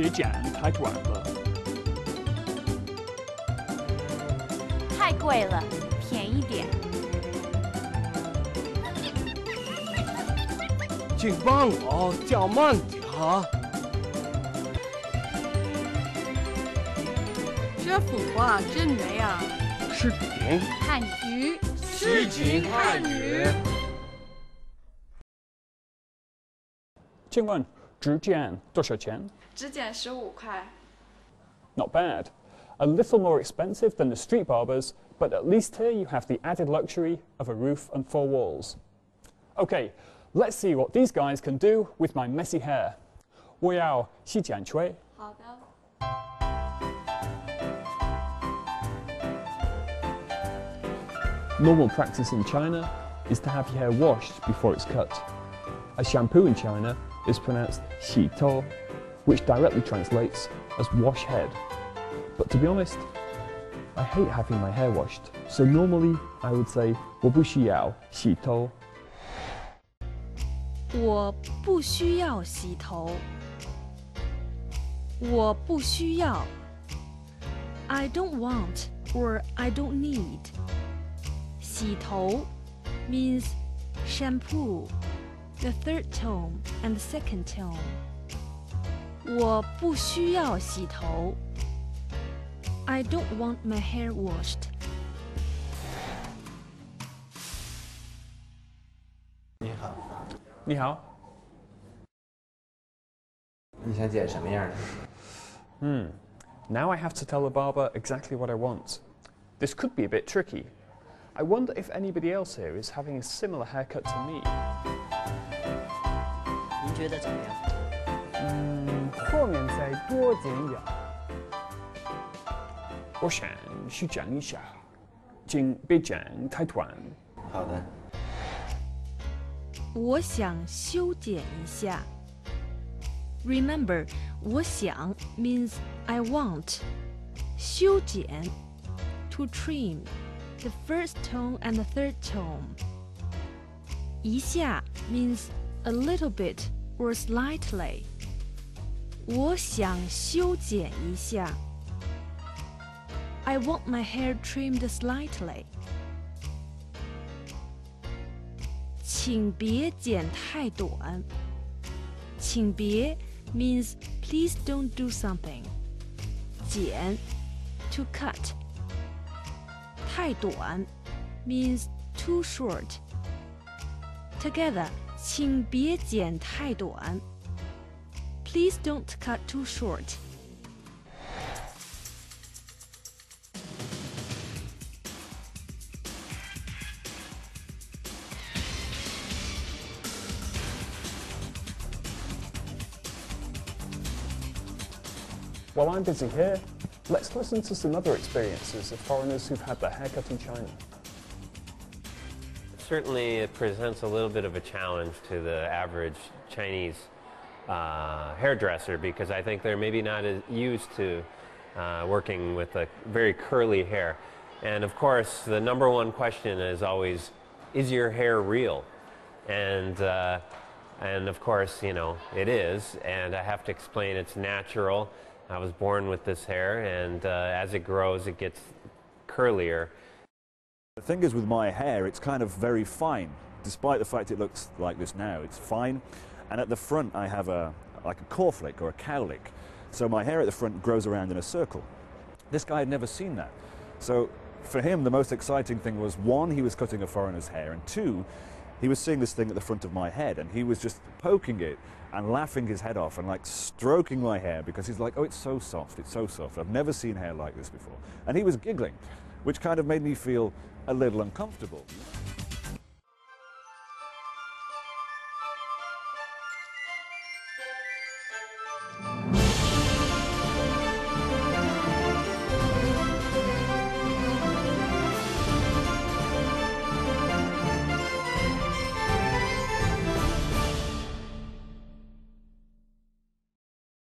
别剪太短了。太贵了，便宜点。请帮我叫慢点啊！这幅画真美啊！视频汉语，诗情汉语。请问 指剪多少钱只剪十五块。 ？Not bad. A little more expensive than the street barbers, but at least here you have the added luxury of a roof and four walls. Okay, let's see what these guys can do with my messy hair. 我要洗剪吹。好的。 Normal practice in China is to have your hair washed before it's cut. A shampoo in China is pronounced xi to, which directly translates as wash head. But to be honest, I hate having my hair washed, so normally I would say 我不需要洗头。我不需要洗头。我不需要。I don't want or I don't need. 洗头 means shampoo, the third tone and the second tone. I don't want my hair washed. 你好。你好。你想剪什么样的？Hmm. Now I have to tell the barber exactly what I want. This could be a bit tricky. I wonder if anybody else here is having a similar haircut to me. 您觉得怎么样？嗯，后面再多剪一点。我想修剪一下，请别剪太短。好的，我想修剪一下。Remember, 我想 means I want. 修剪 to trim, the first tone and the third tone. 一下 means a little bit or slightly. 我想修剪一下。I want my hair trimmed slightly. 请别剪太短。请别 means please don't do something. 剪 to cut. 太短 means too short. Together, 请别剪太短。Please don't cut too short. While I'm busy here, let's listen to some other experiences of foreigners who've had their haircut in China. Certainly, it presents a little bit of a challenge to the average Chinese uh, hairdresser because I think they're maybe not as used to uh, working with a very curly hair. And of course, the number one question is always, is your hair real? And uh, and of course, you know, it is. And I have to explain it's natural. I was born with this hair, and uh, as it grows, it gets curlier. The thing is with my hair, it's kind of very fine. Despite the fact it looks like this now, it's fine. And at the front, I have a like a cornflake or a cowlick. So my hair at the front grows around in a circle. This guy had never seen that. So for him, the most exciting thing was one, he was cutting a foreigner's hair, and two, he was seeing this thing at the front of my head and he was just poking it and laughing his head off and like stroking my hair because he's like, oh, it's so soft, it's so soft. I've never seen hair like this before. And he was giggling, which kind of made me feel a little uncomfortable.